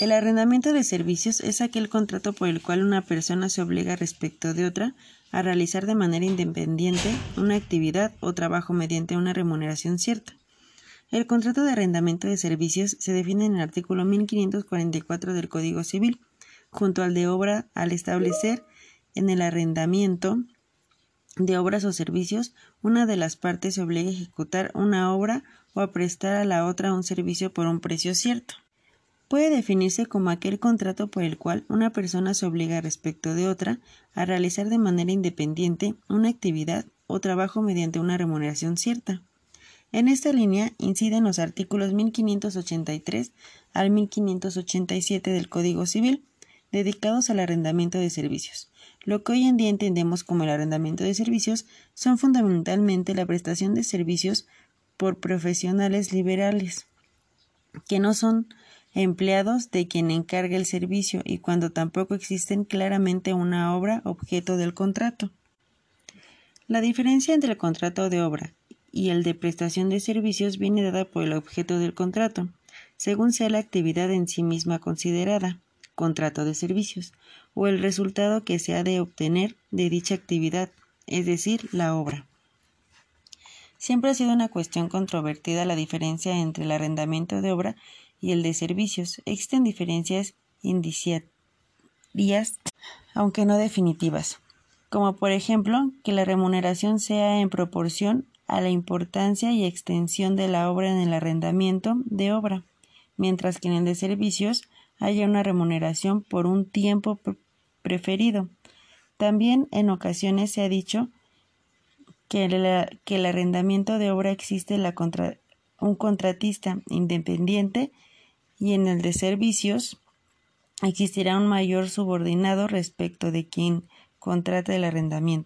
El arrendamiento de servicios es aquel contrato por el cual una persona se obliga respecto de otra a realizar de manera independiente una actividad o trabajo mediante una remuneración cierta. El contrato de arrendamiento de servicios se define en el artículo 1544 del Código Civil, junto al de obra al establecer en el arrendamiento de obras o servicios, una de las partes se obliga a ejecutar una obra o a prestar a la otra un servicio por un precio cierto. Puede definirse como aquel contrato por el cual una persona se obliga respecto de otra a realizar de manera independiente una actividad o trabajo mediante una remuneración cierta. En esta línea inciden los artículos 1583 al 1587 del Código Civil, dedicados al arrendamiento de servicios. Lo que hoy en día entendemos como el arrendamiento de servicios son fundamentalmente la prestación de servicios por profesionales liberales, que no son empleados de quien encarga el servicio y cuando tampoco existen claramente una obra objeto del contrato. La diferencia entre el contrato de obra y el de prestación de servicios viene dada por el objeto del contrato, según sea la actividad en sí misma considerada, contrato de servicios, o el resultado que se ha de obtener de dicha actividad, es decir, la obra. Siempre ha sido una cuestión controvertida la diferencia entre el arrendamiento de obra y el de servicios. Existen diferencias indiciarias, aunque no definitivas, como por ejemplo que la remuneración sea en proporción a la importancia y extensión de la obra en el arrendamiento de obra, mientras que en el de servicios haya una remuneración por un tiempo preferido. También en ocasiones se ha dicho que, el arrendamiento de obra existe la un contratista independiente y en el de servicios existirá un mayor subordinado respecto de quien contrata el arrendamiento.